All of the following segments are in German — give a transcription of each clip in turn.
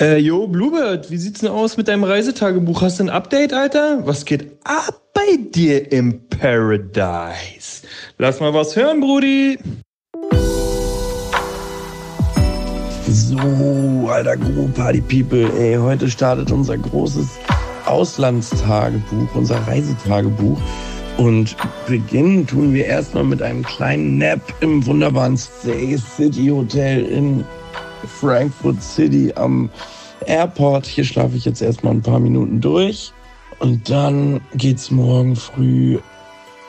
Äh, yo, Bluebird, wie sieht's denn aus mit deinem Reisetagebuch? Hast du ein Update, Alter? Was geht ab bei dir im Paradise? Lass mal was hören, Brudi. So, alter Guru Party People, ey, heute startet unser großes Auslandstagebuch, unser Reisetagebuch. Und beginnen tun wir erstmal mit einem kleinen Nap im wunderbaren Stay City Hotel in Frankfurt City am Airport. Hier schlafe ich jetzt erstmal ein paar Minuten durch. Und dann geht's morgen früh,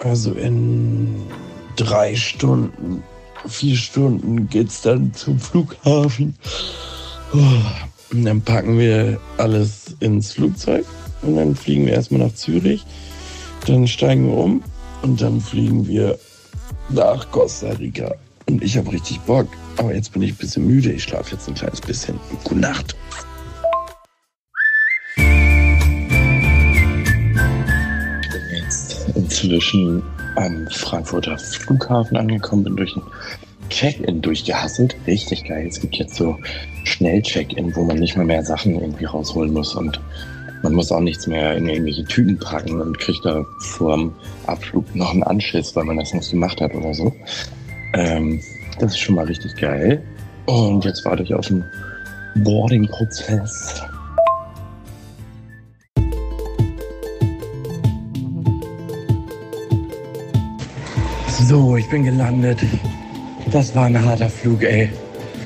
also in drei Stunden, vier Stunden geht's dann zum Flughafen. Und dann packen wir alles ins Flugzeug und dann fliegen wir erstmal nach Zürich. Dann steigen wir um und dann fliegen wir nach Costa Rica. Und ich habe richtig Bock. Aber jetzt bin ich ein bisschen müde. Ich schlafe jetzt ein kleines bisschen. Gute Nacht. Ich bin jetzt inzwischen am Frankfurter Flughafen angekommen, bin durch ein Check-in durchgehasselt. Richtig geil. Es gibt jetzt so Schnell-Check-in, wo man nicht mal mehr Sachen irgendwie rausholen muss und man muss auch nichts mehr in irgendwelche Tüten packen und kriegt da vor dem Abflug noch einen Anschiss, weil man das nicht gemacht hat oder so. Ähm, das ist schon mal richtig geil. Und jetzt warte ich auf den Boarding-Prozess. So, ich bin gelandet. Das war ein harter Flug, ey.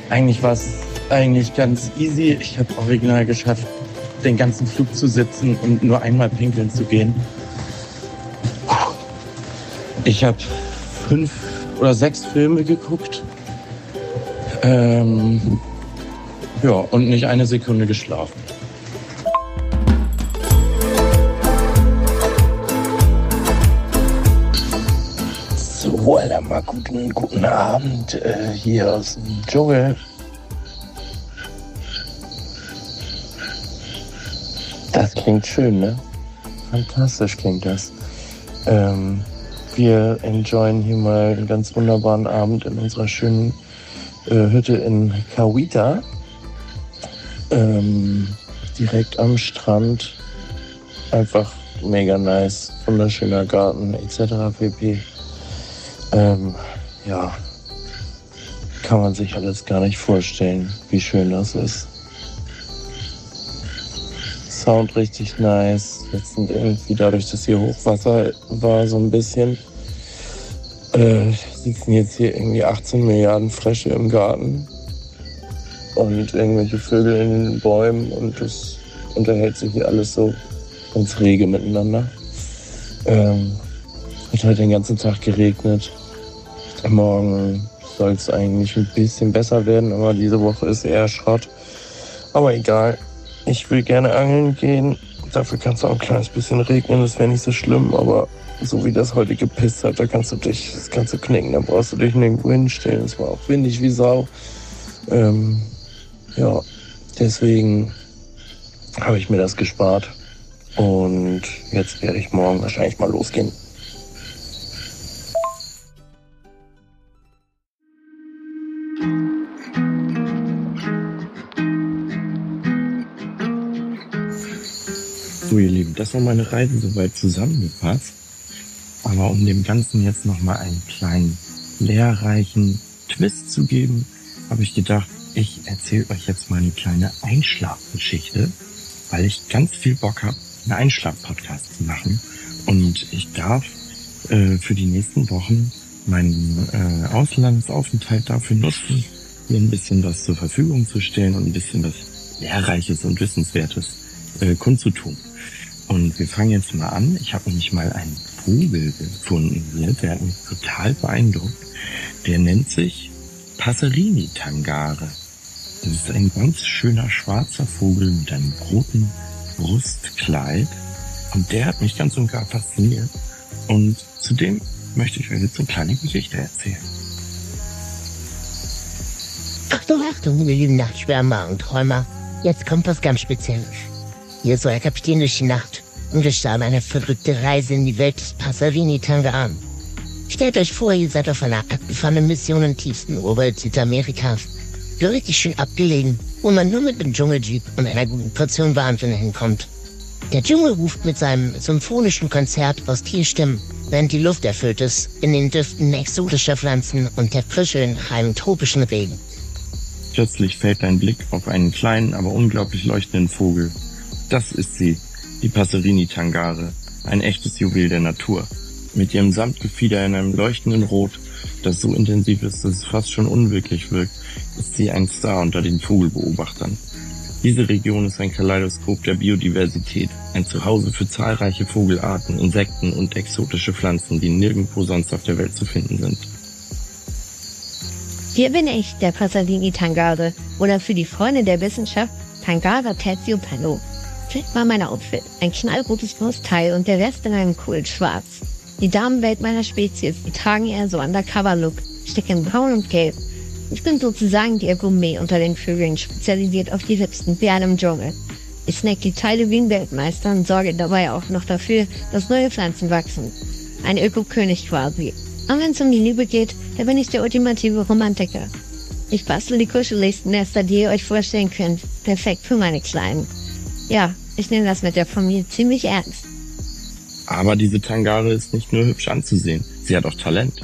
Eigentlich war es eigentlich ganz easy. Ich habe original geschafft, den ganzen Flug zu sitzen und nur einmal pinkeln zu gehen. Ich habe fünf oder sechs Filme geguckt. Ähm, ja, und nicht eine Sekunde geschlafen. So, Alter, mal guten, guten Abend äh, hier aus dem Dschungel. Das klingt schön, ne? Fantastisch klingt das. Ähm, wir enjoyen hier mal einen ganz wunderbaren Abend in unserer schönen äh, Hütte in Kawita. Ähm, direkt am Strand. Einfach mega nice. Wunderschöner Garten etc. pp. Ähm, ja, kann man sich alles gar nicht vorstellen, wie schön das ist. Sound richtig nice. Jetzt sind irgendwie dadurch, dass hier Hochwasser war, so ein bisschen, äh, sitzen jetzt hier irgendwie 18 Milliarden Frösche im Garten und irgendwelche Vögel in den Bäumen und das unterhält sich hier alles so ganz rege miteinander. Ähm, hat halt den ganzen Tag geregnet. Morgen soll es eigentlich ein bisschen besser werden, aber diese Woche ist eher Schrott. Aber egal, ich will gerne angeln gehen. Dafür kann es auch ein kleines bisschen regnen, das wäre nicht so schlimm, aber so wie das heute gepisst hat, da kannst du dich, das kannst du knicken, da brauchst du dich nirgendwo hinstellen. Es war auch windig wie Sau. Ähm, ja, deswegen habe ich mir das gespart. Und jetzt werde ich morgen wahrscheinlich mal losgehen. So, ihr Lieben, das war meine Reise soweit zusammengefasst. Aber um dem Ganzen jetzt nochmal einen kleinen lehrreichen Twist zu geben, habe ich gedacht, ich erzähle euch jetzt mal eine kleine Einschlafgeschichte, weil ich ganz viel Bock habe, einen Einschlaf-Podcast zu machen. Und ich darf äh, für die nächsten Wochen meinen äh, Auslandsaufenthalt dafür nutzen, mir ein bisschen was zur Verfügung zu stellen und ein bisschen was Lehrreiches und Wissenswertes äh, kundzutun. Und wir fangen jetzt mal an. Ich habe nämlich mal einen Vogel gefunden hier, der hat mich total beeindruckt. Der nennt sich Passerini Tangare. Das ist ein ganz schöner schwarzer Vogel mit einem roten Brustkleid. Und der hat mich ganz und gar fasziniert. Und zudem möchte ich euch jetzt eine kleine Geschichte erzählen. Achtung, Achtung, ihr lieben Nachtschwärmer und Träumer. Jetzt kommt was ganz Spezielles. Hier euer Kapitän durch die Nacht und wir starten eine verrückte Reise in die Welt des Passerini Tangan. Stellt euch vor, ihr seid auf einer abgefahrenen Mission im tiefsten Oberwelt Südamerikas. So richtig schön abgelegen, wo man nur mit einem Dschungeljeep und einer guten Portion Wahnsinn hinkommt. Der Dschungel ruft mit seinem symphonischen Konzert aus Tierstimmen, während die Luft erfüllt ist, in den Düften exotischer Pflanzen und der Frische in tropischen Regen. Plötzlich fällt dein Blick auf einen kleinen, aber unglaublich leuchtenden Vogel. Das ist sie, die Passerini Tangare, ein echtes Juwel der Natur. Mit ihrem Samtgefieder in einem leuchtenden Rot, das so intensiv ist, dass es fast schon unwirklich wirkt, ist sie ein Star unter den Vogelbeobachtern. Diese Region ist ein Kaleidoskop der Biodiversität, ein Zuhause für zahlreiche Vogelarten, Insekten und exotische Pflanzen, die nirgendwo sonst auf der Welt zu finden sind. Hier bin ich, der Pasadini Tangare, oder für die Freunde der Wissenschaft Tangara Tertio Palo. Check mal mein Outfit. Ein knallrotes Brustteil und der Rest in einem coolen Schwarz. Die Damenwelt meiner Spezies, die tragen eher so Undercover-Look, stecken braun und gelb. Ich bin sozusagen der Gourmet unter den Vögeln, spezialisiert auf die liebsten Perlen im Dschungel. Ich snack die Teile wie ein Weltmeister und sorge dabei auch noch dafür, dass neue Pflanzen wachsen. Ein Ökokönig quasi. Und wenn es um die Liebe geht, dann bin ich der ultimative Romantiker. Ich bastel die kuscheligsten Nester, die ihr euch vorstellen könnt. Perfekt für meine Kleinen. Ja, ich nehme das mit der Familie ziemlich ernst. Aber diese Tangare ist nicht nur hübsch anzusehen, sie hat auch Talent.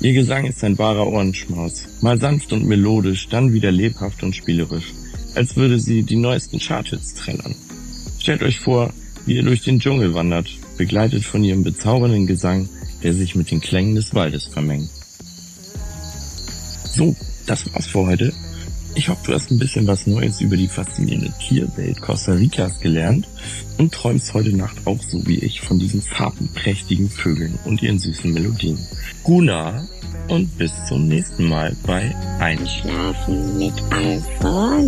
Ihr Gesang ist ein wahrer Ohrenschmaus. Mal sanft und melodisch, dann wieder lebhaft und spielerisch. Als würde sie die neuesten Charthits trällern. Stellt euch vor, wie ihr durch den Dschungel wandert, begleitet von ihrem bezaubernden Gesang, der sich mit den Klängen des Waldes vermengt. So, das war's für heute. Ich hoffe, du hast ein bisschen was Neues über die faszinierende Tierwelt Costa Ricas gelernt und träumst heute Nacht auch so wie ich von diesen farbenprächtigen Vögeln und ihren süßen Melodien. Guna und bis zum nächsten Mal bei Einschlafen mit Alpha